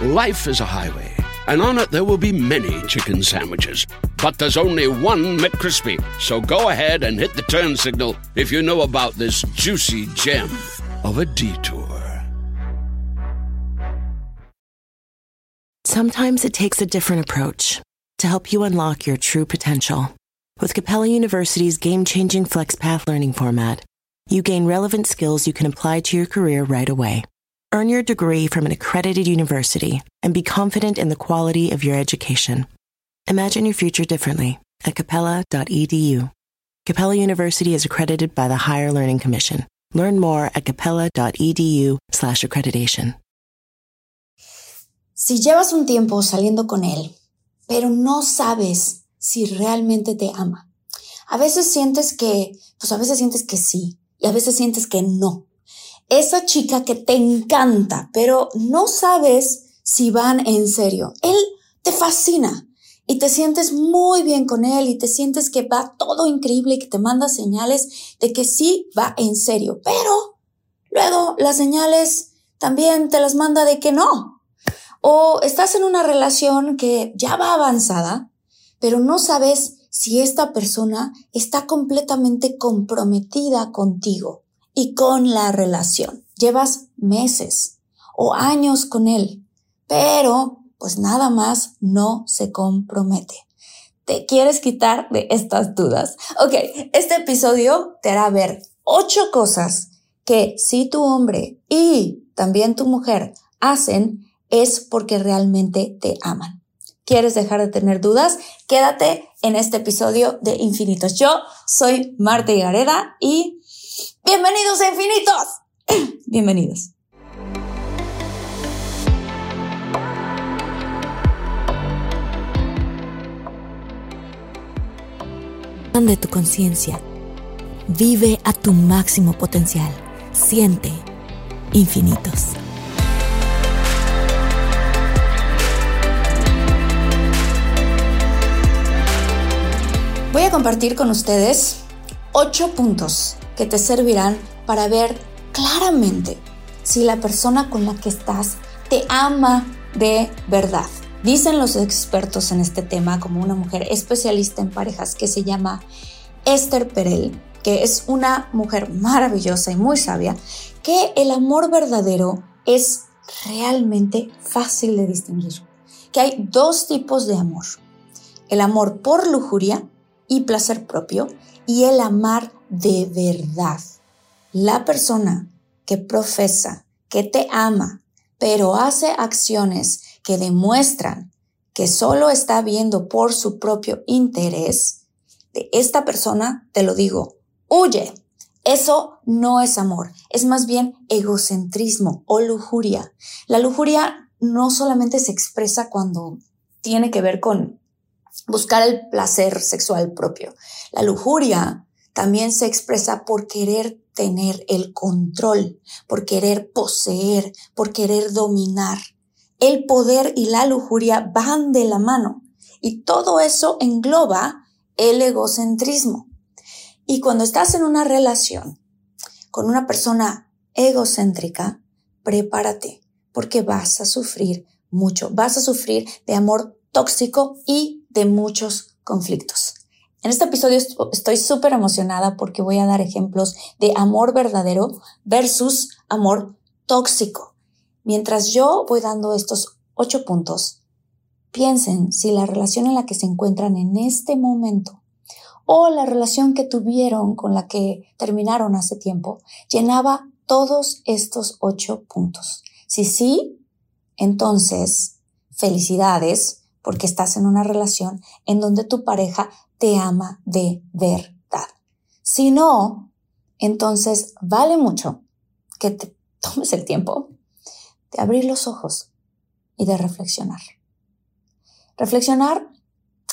Life is a highway, and on it there will be many chicken sandwiches. But there's only one McCrispy. So go ahead and hit the turn signal if you know about this juicy gem of a detour. Sometimes it takes a different approach to help you unlock your true potential. With Capella University's game changing FlexPath learning format, you gain relevant skills you can apply to your career right away. Earn your degree from an accredited university and be confident in the quality of your education. Imagine your future differently at capella.edu. Capella University is accredited by the Higher Learning Commission. Learn more at capella.edu/slash accreditation. Si llevas un tiempo saliendo con él, pero no sabes si realmente te ama. A veces sientes que, pues a veces sientes que sí y a veces sientes que no. Esa chica que te encanta, pero no sabes si van en serio. Él te fascina y te sientes muy bien con él y te sientes que va todo increíble y que te manda señales de que sí va en serio. Pero luego las señales también te las manda de que no. O estás en una relación que ya va avanzada, pero no sabes si esta persona está completamente comprometida contigo y con la relación. Llevas meses o años con él, pero pues nada más no se compromete. ¿Te quieres quitar de estas dudas? Ok, este episodio te hará ver ocho cosas que si tu hombre y también tu mujer hacen es porque realmente te aman. ¿Quieres dejar de tener dudas? Quédate en este episodio de Infinitos. Yo soy Marta Gareda y bienvenidos a Infinitos. bienvenidos. de tu conciencia. Vive a tu máximo potencial. Siente infinitos. Voy a compartir con ustedes ocho puntos que te servirán para ver claramente si la persona con la que estás te ama de verdad. Dicen los expertos en este tema, como una mujer especialista en parejas que se llama Esther Perel, que es una mujer maravillosa y muy sabia, que el amor verdadero es realmente fácil de distinguir. Que hay dos tipos de amor. El amor por lujuria y placer propio y el amar de verdad. La persona que profesa que te ama, pero hace acciones que demuestran que solo está viendo por su propio interés, de esta persona, te lo digo, huye. Eso no es amor, es más bien egocentrismo o lujuria. La lujuria no solamente se expresa cuando tiene que ver con buscar el placer sexual propio. La lujuria también se expresa por querer tener el control, por querer poseer, por querer dominar. El poder y la lujuria van de la mano y todo eso engloba el egocentrismo. Y cuando estás en una relación con una persona egocéntrica, prepárate porque vas a sufrir mucho, vas a sufrir de amor tóxico y de muchos conflictos. En este episodio estoy súper emocionada porque voy a dar ejemplos de amor verdadero versus amor tóxico. Mientras yo voy dando estos ocho puntos, piensen si la relación en la que se encuentran en este momento o la relación que tuvieron con la que terminaron hace tiempo llenaba todos estos ocho puntos. Si sí, entonces, felicidades, porque estás en una relación en donde tu pareja te ama de verdad. Si no, entonces vale mucho que te tomes el tiempo de abrir los ojos y de reflexionar. Reflexionar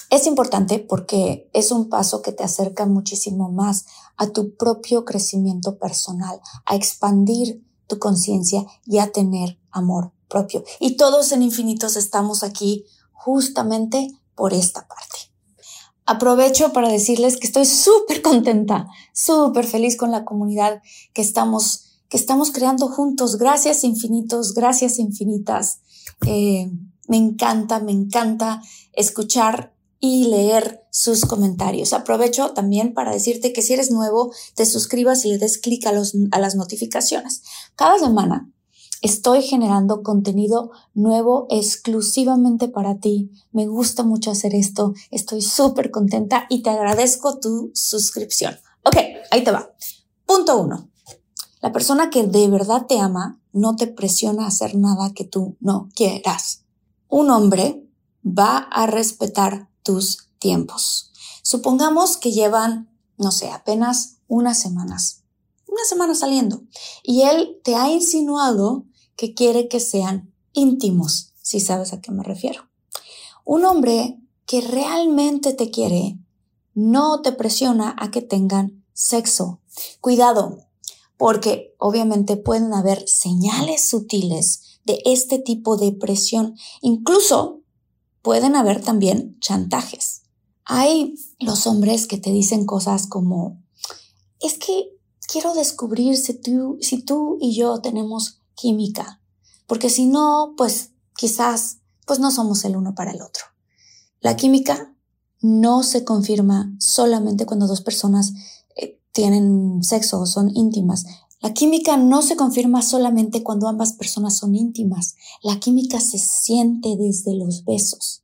es importante porque es un paso que te acerca muchísimo más a tu propio crecimiento personal, a expandir tu conciencia y a tener amor propio. Y todos en infinitos estamos aquí justamente por esta parte. Aprovecho para decirles que estoy súper contenta, súper feliz con la comunidad que estamos, que estamos creando juntos. Gracias infinitos, gracias infinitas. Eh, me encanta, me encanta escuchar y leer sus comentarios. Aprovecho también para decirte que si eres nuevo, te suscribas y le des clic a, a las notificaciones. Cada semana Estoy generando contenido nuevo exclusivamente para ti. Me gusta mucho hacer esto. Estoy súper contenta y te agradezco tu suscripción. Ok, ahí te va. Punto uno. La persona que de verdad te ama no te presiona a hacer nada que tú no quieras. Un hombre va a respetar tus tiempos. Supongamos que llevan, no sé, apenas unas semanas, una semana saliendo, y él te ha insinuado que quiere que sean íntimos, si sabes a qué me refiero. Un hombre que realmente te quiere no te presiona a que tengan sexo. Cuidado, porque obviamente pueden haber señales sutiles de este tipo de presión. Incluso pueden haber también chantajes. Hay los hombres que te dicen cosas como, es que quiero descubrir si tú, si tú y yo tenemos química, porque si no, pues quizás, pues no somos el uno para el otro. La química no se confirma solamente cuando dos personas eh, tienen sexo o son íntimas. La química no se confirma solamente cuando ambas personas son íntimas. La química se siente desde los besos.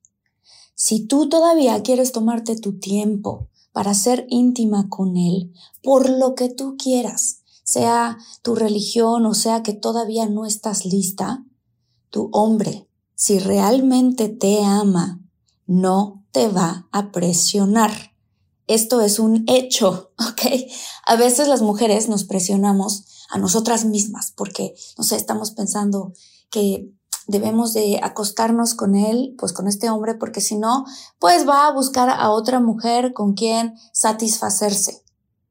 Si tú todavía quieres tomarte tu tiempo para ser íntima con él, por lo que tú quieras, sea tu religión o sea que todavía no estás lista, tu hombre, si realmente te ama, no te va a presionar. Esto es un hecho, ¿ok? A veces las mujeres nos presionamos a nosotras mismas porque, no sé, estamos pensando que debemos de acostarnos con él, pues con este hombre, porque si no, pues va a buscar a otra mujer con quien satisfacerse.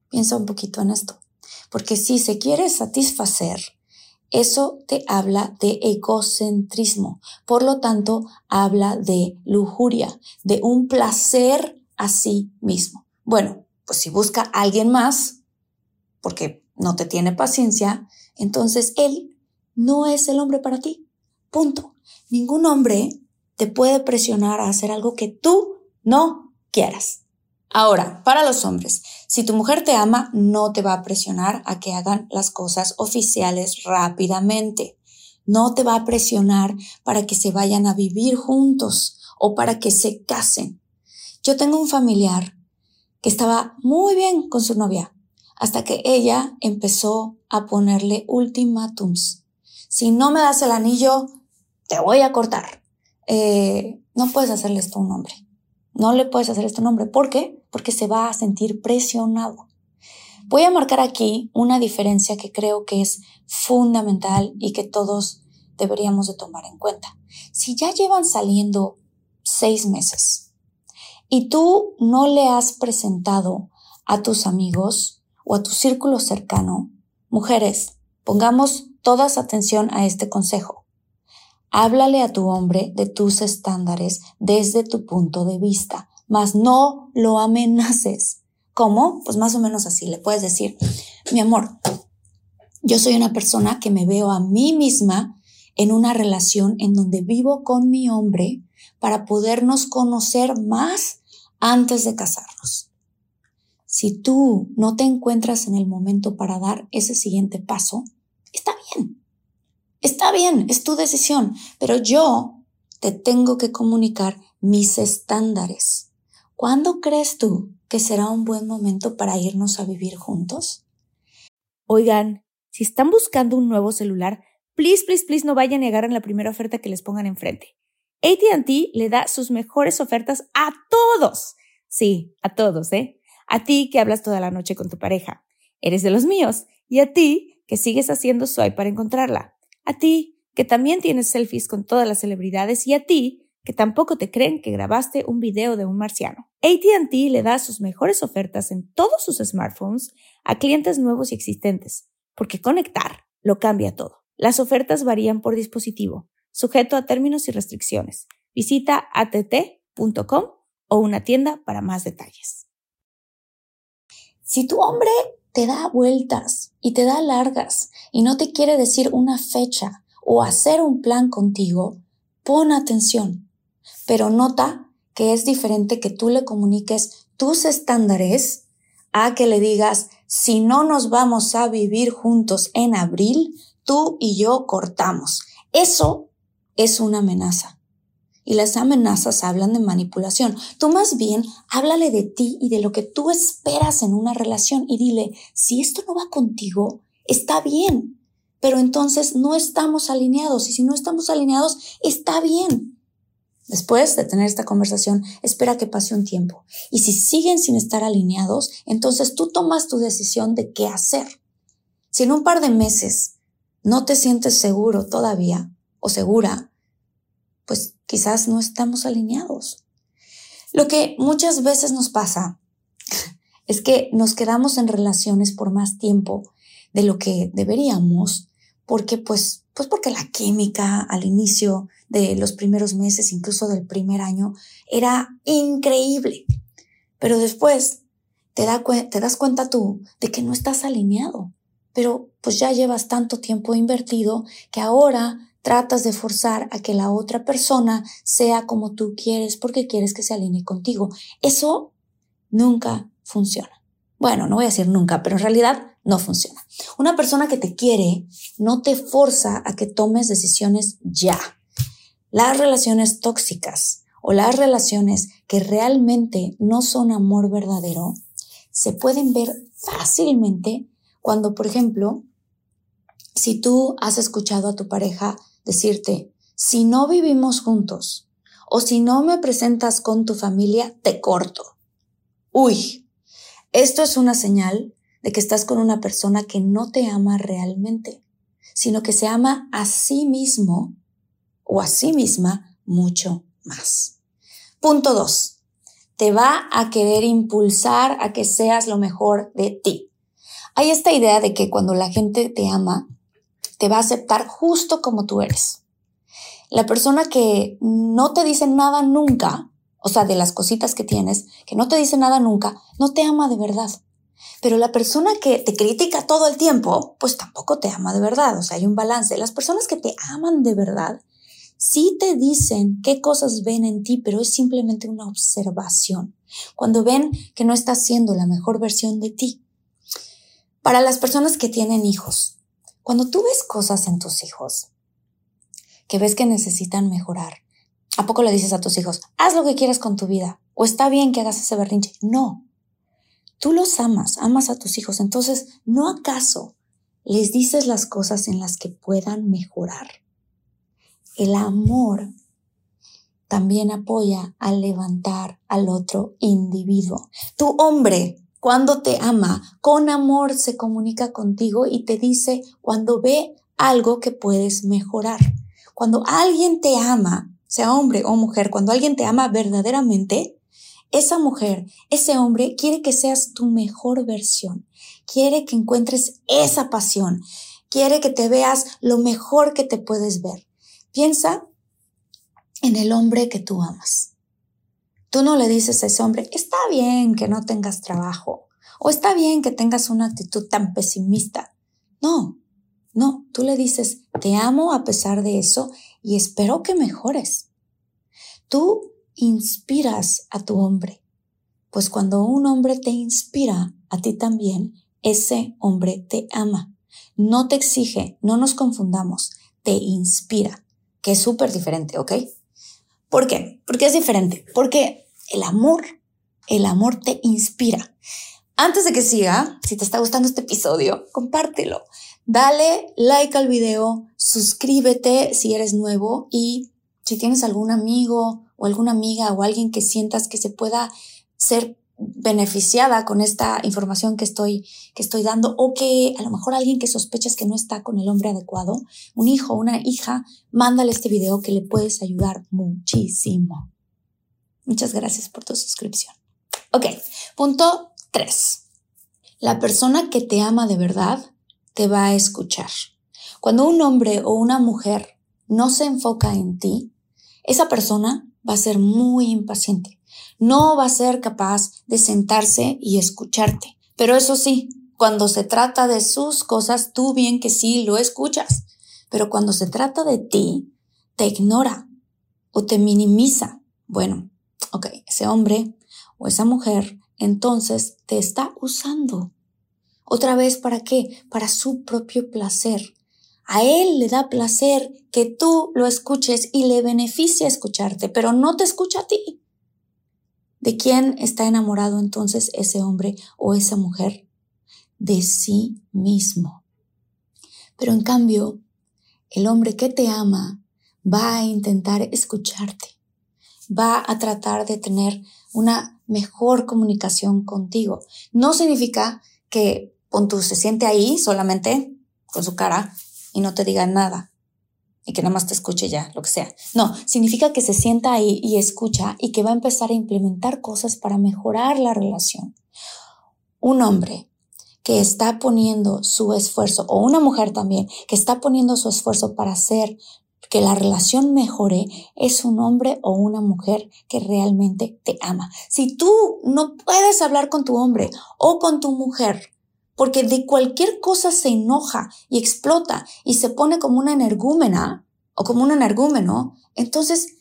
Piensa un poquito en esto. Porque si se quiere satisfacer, eso te habla de egocentrismo. Por lo tanto, habla de lujuria, de un placer a sí mismo. Bueno, pues si busca a alguien más, porque no te tiene paciencia, entonces él no es el hombre para ti. Punto. Ningún hombre te puede presionar a hacer algo que tú no quieras. Ahora, para los hombres, si tu mujer te ama, no te va a presionar a que hagan las cosas oficiales rápidamente. No te va a presionar para que se vayan a vivir juntos o para que se casen. Yo tengo un familiar que estaba muy bien con su novia hasta que ella empezó a ponerle ultimátums. Si no me das el anillo, te voy a cortar. Eh, no puedes hacerle esto a un hombre. No le puedes hacer esto a un hombre. ¿Por qué? Porque se va a sentir presionado. Voy a marcar aquí una diferencia que creo que es fundamental y que todos deberíamos de tomar en cuenta. Si ya llevan saliendo seis meses y tú no le has presentado a tus amigos o a tu círculo cercano, mujeres, pongamos todas atención a este consejo. Háblale a tu hombre de tus estándares desde tu punto de vista mas no lo amenaces. ¿Cómo? Pues más o menos así, le puedes decir, mi amor, yo soy una persona que me veo a mí misma en una relación en donde vivo con mi hombre para podernos conocer más antes de casarnos. Si tú no te encuentras en el momento para dar ese siguiente paso, está bien. Está bien, es tu decisión, pero yo te tengo que comunicar mis estándares. ¿Cuándo crees tú que será un buen momento para irnos a vivir juntos? Oigan, si están buscando un nuevo celular, please, please, please no vayan a negar en la primera oferta que les pongan enfrente. ATT le da sus mejores ofertas a todos. Sí, a todos, ¿eh? A ti que hablas toda la noche con tu pareja. Eres de los míos. Y a ti que sigues haciendo swipe para encontrarla. A ti que también tienes selfies con todas las celebridades. Y a ti que tampoco te creen que grabaste un video de un marciano. ATT le da sus mejores ofertas en todos sus smartphones a clientes nuevos y existentes, porque conectar lo cambia todo. Las ofertas varían por dispositivo, sujeto a términos y restricciones. Visita att.com o una tienda para más detalles. Si tu hombre te da vueltas y te da largas y no te quiere decir una fecha o hacer un plan contigo, Pon atención, pero nota que es diferente que tú le comuniques tus estándares a que le digas, si no nos vamos a vivir juntos en abril, tú y yo cortamos. Eso es una amenaza. Y las amenazas hablan de manipulación. Tú más bien háblale de ti y de lo que tú esperas en una relación y dile, si esto no va contigo, está bien, pero entonces no estamos alineados y si no estamos alineados, está bien. Después de tener esta conversación, espera que pase un tiempo. Y si siguen sin estar alineados, entonces tú tomas tu decisión de qué hacer. Si en un par de meses no te sientes seguro todavía o segura, pues quizás no estamos alineados. Lo que muchas veces nos pasa es que nos quedamos en relaciones por más tiempo de lo que deberíamos, porque pues, pues porque la química al inicio de los primeros meses, incluso del primer año, era increíble. Pero después te, da, das cuenta tú de que no estás alineado, pero pues ya llevas tanto tiempo invertido que ahora tratas de forzar a que la otra persona sea como tú quieres porque quieres que se alinee contigo. Eso nunca funciona. Bueno, no voy a decir nunca, pero en realidad no funciona. Una persona que te quiere no te forza a que tomes decisiones ya. Las relaciones tóxicas o las relaciones que realmente no son amor verdadero se pueden ver fácilmente cuando, por ejemplo, si tú has escuchado a tu pareja decirte, si no vivimos juntos o si no me presentas con tu familia, te corto. Uy, esto es una señal de que estás con una persona que no te ama realmente, sino que se ama a sí mismo o a sí misma mucho más. Punto dos. Te va a querer impulsar a que seas lo mejor de ti. Hay esta idea de que cuando la gente te ama, te va a aceptar justo como tú eres. La persona que no te dice nada nunca, o sea, de las cositas que tienes, que no te dice nada nunca, no te ama de verdad. Pero la persona que te critica todo el tiempo, pues tampoco te ama de verdad. O sea, hay un balance. Las personas que te aman de verdad sí te dicen qué cosas ven en ti, pero es simplemente una observación. Cuando ven que no estás siendo la mejor versión de ti. Para las personas que tienen hijos, cuando tú ves cosas en tus hijos que ves que necesitan mejorar, ¿a poco le dices a tus hijos, haz lo que quieras con tu vida? ¿O está bien que hagas ese berrinche? No. Tú los amas, amas a tus hijos, entonces, ¿no acaso les dices las cosas en las que puedan mejorar? El amor también apoya a levantar al otro individuo. Tu hombre, cuando te ama, con amor se comunica contigo y te dice cuando ve algo que puedes mejorar. Cuando alguien te ama, sea hombre o mujer, cuando alguien te ama verdaderamente, esa mujer, ese hombre quiere que seas tu mejor versión, quiere que encuentres esa pasión, quiere que te veas lo mejor que te puedes ver. Piensa en el hombre que tú amas. Tú no le dices a ese hombre, está bien que no tengas trabajo o está bien que tengas una actitud tan pesimista. No, no, tú le dices, te amo a pesar de eso y espero que mejores. Tú inspiras a tu hombre, pues cuando un hombre te inspira a ti también, ese hombre te ama. No te exige, no nos confundamos, te inspira que es súper diferente, ¿ok? ¿Por qué? Porque es diferente. Porque el amor, el amor te inspira. Antes de que siga, si te está gustando este episodio, compártelo. Dale like al video, suscríbete si eres nuevo y si tienes algún amigo o alguna amiga o alguien que sientas que se pueda ser beneficiada con esta información que estoy, que estoy dando o que a lo mejor alguien que sospechas que no está con el hombre adecuado, un hijo, una hija, mándale este video que le puedes ayudar muchísimo. Muchas gracias por tu suscripción. Ok, punto 3. La persona que te ama de verdad te va a escuchar. Cuando un hombre o una mujer no se enfoca en ti, esa persona va a ser muy impaciente no va a ser capaz de sentarse y escucharte. Pero eso sí, cuando se trata de sus cosas, tú bien que sí lo escuchas. Pero cuando se trata de ti, te ignora. o te minimiza. Bueno, ok, ese hombre o esa mujer entonces te está usando. Otra vez, ¿para qué? Para su propio placer. A él le da placer que tú lo escuches y le beneficia escucharte, pero no te escucha a ti. ¿De quién está enamorado entonces ese hombre o esa mujer? De sí mismo. Pero en cambio, el hombre que te ama va a intentar escucharte, va a tratar de tener una mejor comunicación contigo. No significa que Pontu se siente ahí solamente con su cara y no te diga nada y que nada más te escuche ya, lo que sea. No, significa que se sienta ahí y escucha y que va a empezar a implementar cosas para mejorar la relación. Un hombre que está poniendo su esfuerzo, o una mujer también, que está poniendo su esfuerzo para hacer que la relación mejore, es un hombre o una mujer que realmente te ama. Si tú no puedes hablar con tu hombre o con tu mujer, porque de cualquier cosa se enoja y explota y se pone como una energúmena o como un energúmeno, entonces,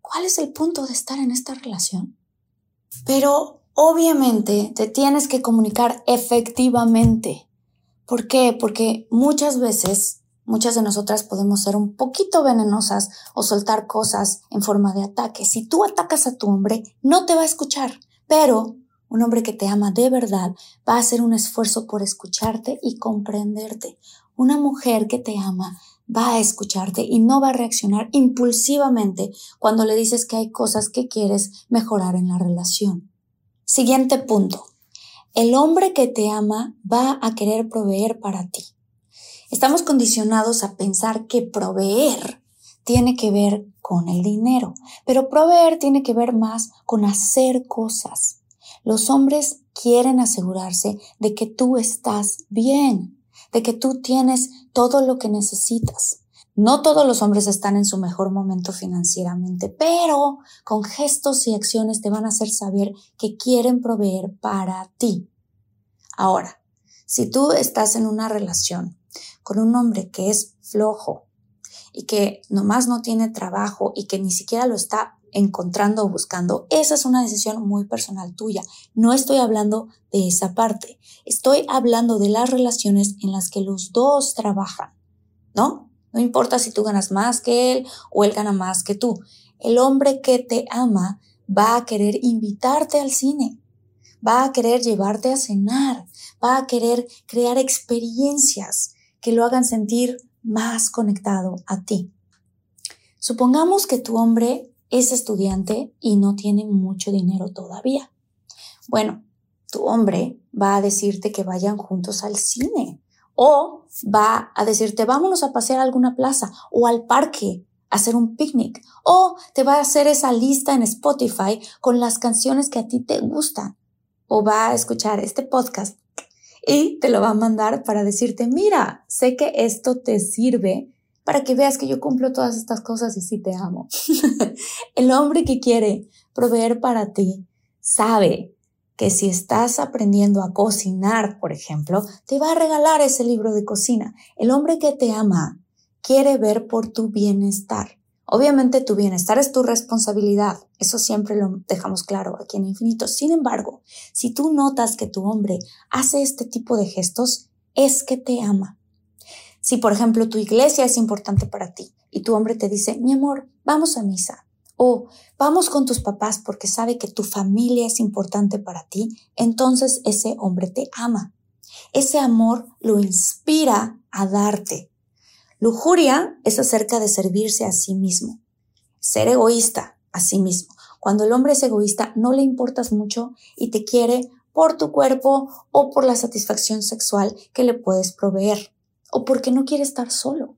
¿cuál es el punto de estar en esta relación? Pero obviamente te tienes que comunicar efectivamente. ¿Por qué? Porque muchas veces, muchas de nosotras podemos ser un poquito venenosas o soltar cosas en forma de ataque. Si tú atacas a tu hombre, no te va a escuchar, pero un hombre que te ama de verdad va a hacer un esfuerzo por escucharte y comprenderte. Una mujer que te ama va a escucharte y no va a reaccionar impulsivamente cuando le dices que hay cosas que quieres mejorar en la relación. Siguiente punto. El hombre que te ama va a querer proveer para ti. Estamos condicionados a pensar que proveer tiene que ver con el dinero, pero proveer tiene que ver más con hacer cosas. Los hombres quieren asegurarse de que tú estás bien, de que tú tienes todo lo que necesitas. No todos los hombres están en su mejor momento financieramente, pero con gestos y acciones te van a hacer saber que quieren proveer para ti. Ahora, si tú estás en una relación con un hombre que es flojo y que nomás no tiene trabajo y que ni siquiera lo está encontrando o buscando, esa es una decisión muy personal tuya. No estoy hablando de esa parte. Estoy hablando de las relaciones en las que los dos trabajan, ¿no? No importa si tú ganas más que él o él gana más que tú. El hombre que te ama va a querer invitarte al cine, va a querer llevarte a cenar, va a querer crear experiencias que lo hagan sentir más conectado a ti. Supongamos que tu hombre es estudiante y no tiene mucho dinero todavía. Bueno, tu hombre va a decirte que vayan juntos al cine o va a decirte vámonos a pasear a alguna plaza o al parque a hacer un picnic o te va a hacer esa lista en Spotify con las canciones que a ti te gustan o va a escuchar este podcast y te lo va a mandar para decirte, mira, sé que esto te sirve para que veas que yo cumplo todas estas cosas y sí te amo. el hombre que quiere proveer para ti sabe que si estás aprendiendo a cocinar, por ejemplo, te va a regalar ese libro de cocina. El hombre que te ama quiere ver por tu bienestar. Obviamente tu bienestar es tu responsabilidad, eso siempre lo dejamos claro aquí en Infinito. Sin embargo, si tú notas que tu hombre hace este tipo de gestos, es que te ama. Si, por ejemplo, tu iglesia es importante para ti y tu hombre te dice, mi amor, vamos a misa, o vamos con tus papás porque sabe que tu familia es importante para ti, entonces ese hombre te ama. Ese amor lo inspira a darte. Lujuria es acerca de servirse a sí mismo, ser egoísta a sí mismo. Cuando el hombre es egoísta, no le importas mucho y te quiere por tu cuerpo o por la satisfacción sexual que le puedes proveer o porque no quiere estar solo.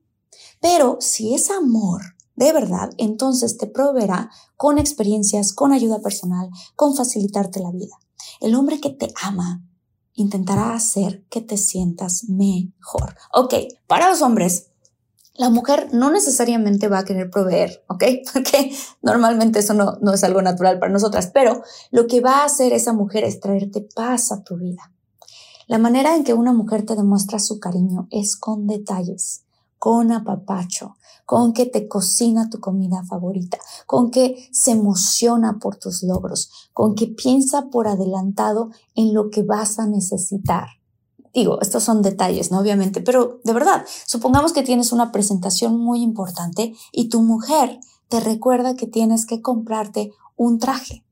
Pero si es amor de verdad, entonces te proveerá con experiencias, con ayuda personal, con facilitarte la vida. El hombre que te ama intentará hacer que te sientas mejor. Ok, para los hombres, la mujer no necesariamente va a querer proveer, ¿ok? Porque normalmente eso no, no es algo natural para nosotras, pero lo que va a hacer esa mujer es traerte paz a tu vida. La manera en que una mujer te demuestra su cariño es con detalles, con apapacho, con que te cocina tu comida favorita, con que se emociona por tus logros, con que piensa por adelantado en lo que vas a necesitar. Digo, estos son detalles, ¿no? Obviamente, pero de verdad, supongamos que tienes una presentación muy importante y tu mujer te recuerda que tienes que comprarte un traje.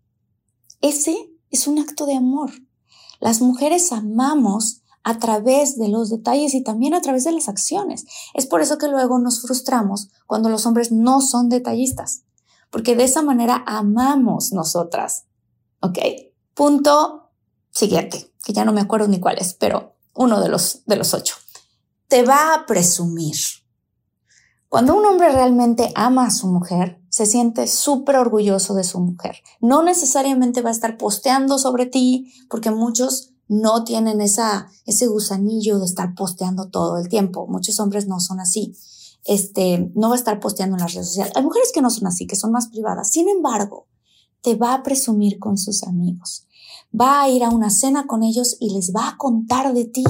Ese es un acto de amor. Las mujeres amamos a través de los detalles y también a través de las acciones. Es por eso que luego nos frustramos cuando los hombres no son detallistas, porque de esa manera amamos nosotras. ¿Ok? Punto siguiente, que ya no me acuerdo ni cuál es, pero uno de los, de los ocho. Te va a presumir. Cuando un hombre realmente ama a su mujer, se siente súper orgulloso de su mujer. No necesariamente va a estar posteando sobre ti, porque muchos no tienen esa, ese gusanillo de estar posteando todo el tiempo. Muchos hombres no son así. Este, no va a estar posteando en las redes sociales. Hay mujeres que no son así, que son más privadas. Sin embargo, te va a presumir con sus amigos va a ir a una cena con ellos y les va a contar de ti,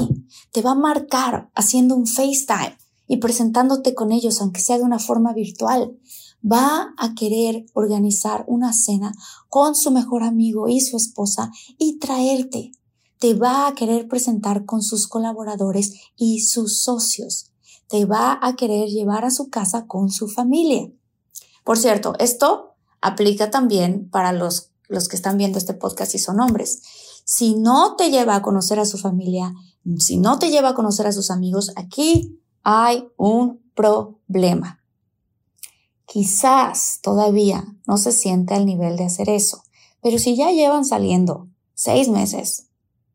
te va a marcar haciendo un FaceTime y presentándote con ellos, aunque sea de una forma virtual. Va a querer organizar una cena con su mejor amigo y su esposa y traerte. Te va a querer presentar con sus colaboradores y sus socios. Te va a querer llevar a su casa con su familia. Por cierto, esto aplica también para los los que están viendo este podcast y son hombres. Si no te lleva a conocer a su familia, si no te lleva a conocer a sus amigos, aquí hay un problema. Quizás todavía no se siente al nivel de hacer eso, pero si ya llevan saliendo seis meses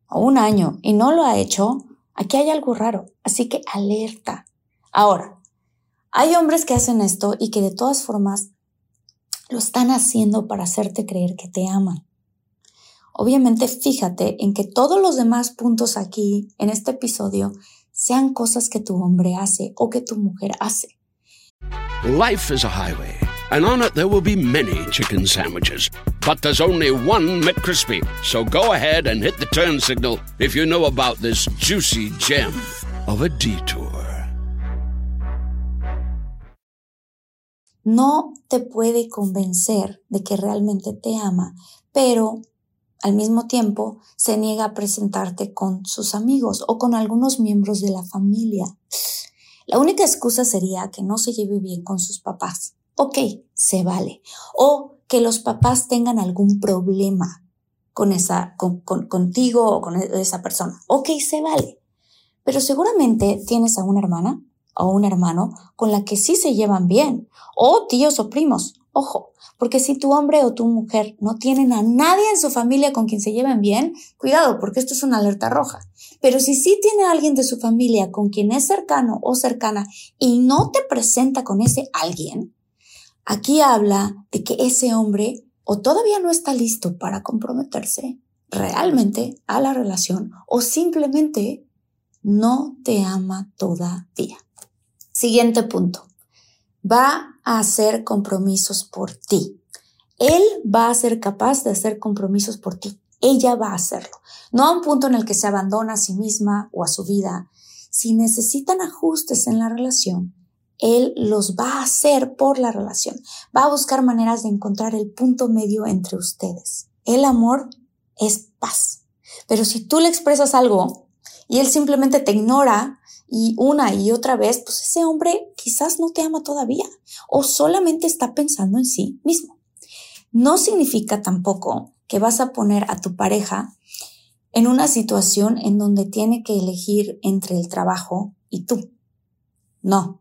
o un año y no lo ha hecho, aquí hay algo raro. Así que alerta. Ahora, hay hombres que hacen esto y que de todas formas lo están haciendo para hacerte creer que te aman. Obviamente fíjate en que todos los demás puntos aquí en este episodio sean cosas que tu hombre hace o que tu mujer hace. Life is a highway, and on it there will be many chicken sandwiches. But there's only one McCrispy. So go ahead and hit the turn signal if you know about this juicy gem of a detour. no te puede convencer de que realmente te ama, pero al mismo tiempo se niega a presentarte con sus amigos o con algunos miembros de la familia. La única excusa sería que no se lleve bien con sus papás. Ok, se vale. O que los papás tengan algún problema con esa, con, contigo o con esa persona. Ok, se vale. Pero seguramente tienes a una hermana o un hermano con la que sí se llevan bien, o tíos o primos. Ojo, porque si tu hombre o tu mujer no tienen a nadie en su familia con quien se lleven bien, cuidado, porque esto es una alerta roja. Pero si sí tiene alguien de su familia con quien es cercano o cercana y no te presenta con ese alguien, aquí habla de que ese hombre o todavía no está listo para comprometerse realmente a la relación o simplemente no te ama todavía. Siguiente punto. Va a hacer compromisos por ti. Él va a ser capaz de hacer compromisos por ti. Ella va a hacerlo. No a un punto en el que se abandona a sí misma o a su vida. Si necesitan ajustes en la relación, él los va a hacer por la relación. Va a buscar maneras de encontrar el punto medio entre ustedes. El amor es paz. Pero si tú le expresas algo y él simplemente te ignora, y una y otra vez, pues ese hombre quizás no te ama todavía o solamente está pensando en sí mismo. No significa tampoco que vas a poner a tu pareja en una situación en donde tiene que elegir entre el trabajo y tú. No.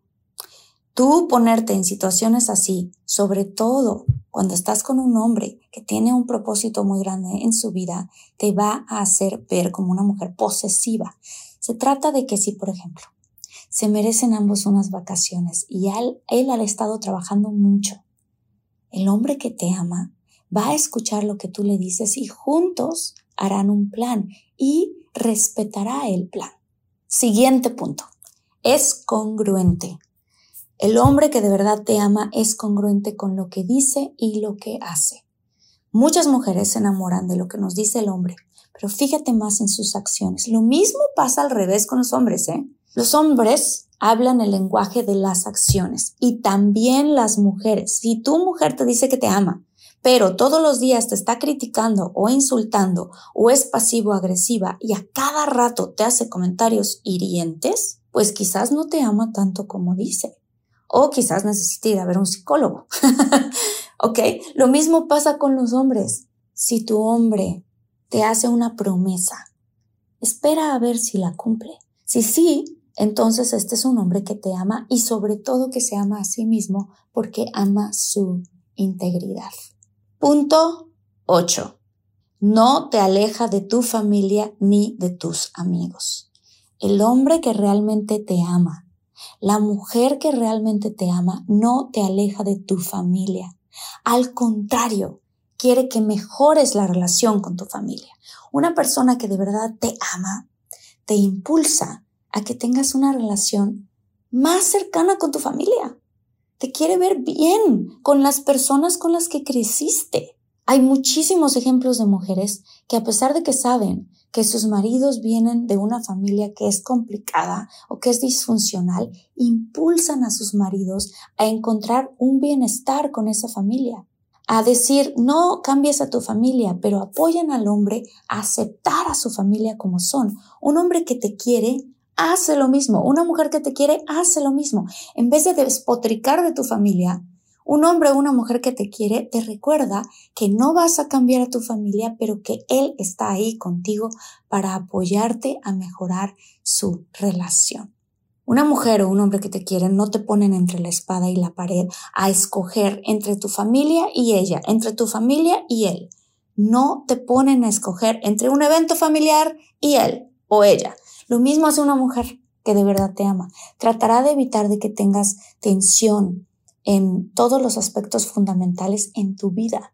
Tú ponerte en situaciones así, sobre todo cuando estás con un hombre que tiene un propósito muy grande en su vida, te va a hacer ver como una mujer posesiva, se trata de que si, por ejemplo, se merecen ambos unas vacaciones y él, él ha estado trabajando mucho, el hombre que te ama va a escuchar lo que tú le dices y juntos harán un plan y respetará el plan. Siguiente punto. Es congruente. El hombre que de verdad te ama es congruente con lo que dice y lo que hace. Muchas mujeres se enamoran de lo que nos dice el hombre, pero fíjate más en sus acciones. Lo mismo pasa al revés con los hombres, ¿eh? Los hombres hablan el lenguaje de las acciones y también las mujeres. Si tu mujer te dice que te ama, pero todos los días te está criticando o insultando o es pasivo-agresiva y a cada rato te hace comentarios hirientes, pues quizás no te ama tanto como dice. O quizás necesite ir a ver un psicólogo. ¿Ok? Lo mismo pasa con los hombres. Si tu hombre te hace una promesa, espera a ver si la cumple. Si sí, entonces este es un hombre que te ama y sobre todo que se ama a sí mismo porque ama su integridad. Punto 8. No te aleja de tu familia ni de tus amigos. El hombre que realmente te ama, la mujer que realmente te ama, no te aleja de tu familia. Al contrario, quiere que mejores la relación con tu familia. Una persona que de verdad te ama, te impulsa a que tengas una relación más cercana con tu familia. Te quiere ver bien con las personas con las que creciste. Hay muchísimos ejemplos de mujeres que a pesar de que saben que sus maridos vienen de una familia que es complicada o que es disfuncional, impulsan a sus maridos a encontrar un bienestar con esa familia, a decir, no cambies a tu familia, pero apoyan al hombre a aceptar a su familia como son. Un hombre que te quiere hace lo mismo. Una mujer que te quiere hace lo mismo. En vez de despotricar de tu familia, un hombre o una mujer que te quiere te recuerda que no vas a cambiar a tu familia, pero que él está ahí contigo para apoyarte a mejorar su relación. Una mujer o un hombre que te quieren no te ponen entre la espada y la pared a escoger entre tu familia y ella, entre tu familia y él. No te ponen a escoger entre un evento familiar y él o ella. Lo mismo hace una mujer que de verdad te ama. Tratará de evitar de que tengas tensión en todos los aspectos fundamentales en tu vida.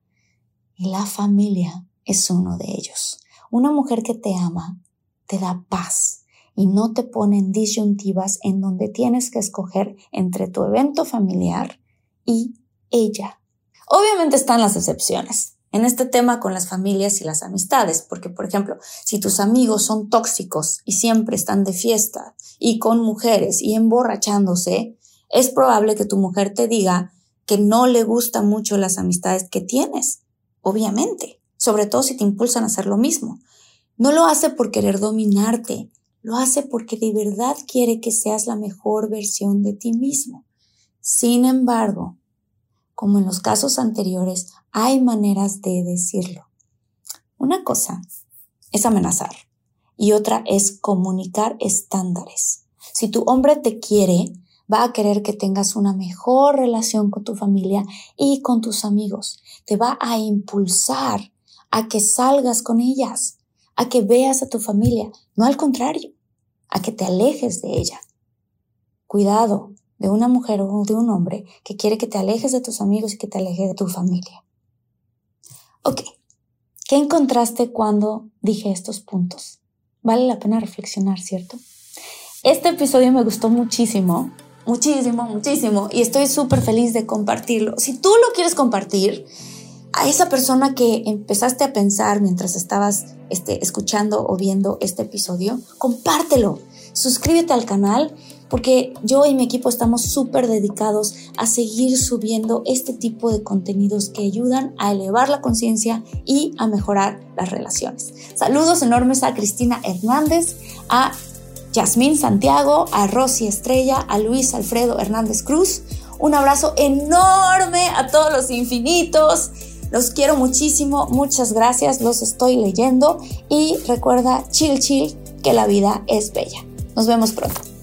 Y la familia es uno de ellos. Una mujer que te ama te da paz y no te pone en disyuntivas en donde tienes que escoger entre tu evento familiar y ella. Obviamente están las excepciones en este tema con las familias y las amistades, porque por ejemplo, si tus amigos son tóxicos y siempre están de fiesta y con mujeres y emborrachándose, es probable que tu mujer te diga que no le gustan mucho las amistades que tienes, obviamente, sobre todo si te impulsan a hacer lo mismo. No lo hace por querer dominarte, lo hace porque de verdad quiere que seas la mejor versión de ti mismo. Sin embargo, como en los casos anteriores, hay maneras de decirlo. Una cosa es amenazar y otra es comunicar estándares. Si tu hombre te quiere, va a querer que tengas una mejor relación con tu familia y con tus amigos. Te va a impulsar a que salgas con ellas, a que veas a tu familia, no al contrario, a que te alejes de ella. Cuidado, de una mujer o de un hombre que quiere que te alejes de tus amigos y que te alejes de tu familia. Ok, ¿qué encontraste cuando dije estos puntos? Vale la pena reflexionar, ¿cierto? Este episodio me gustó muchísimo, muchísimo, muchísimo y estoy súper feliz de compartirlo. Si tú lo quieres compartir, a esa persona que empezaste a pensar mientras estabas este, escuchando o viendo este episodio, compártelo, suscríbete al canal porque yo y mi equipo estamos súper dedicados a seguir subiendo este tipo de contenidos que ayudan a elevar la conciencia y a mejorar las relaciones. Saludos enormes a Cristina Hernández, a Yasmín Santiago, a Rosy Estrella, a Luis Alfredo Hernández Cruz. Un abrazo enorme a todos los infinitos. Los quiero muchísimo, muchas gracias, los estoy leyendo y recuerda, chill, chill, que la vida es bella. Nos vemos pronto.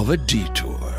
of a detour.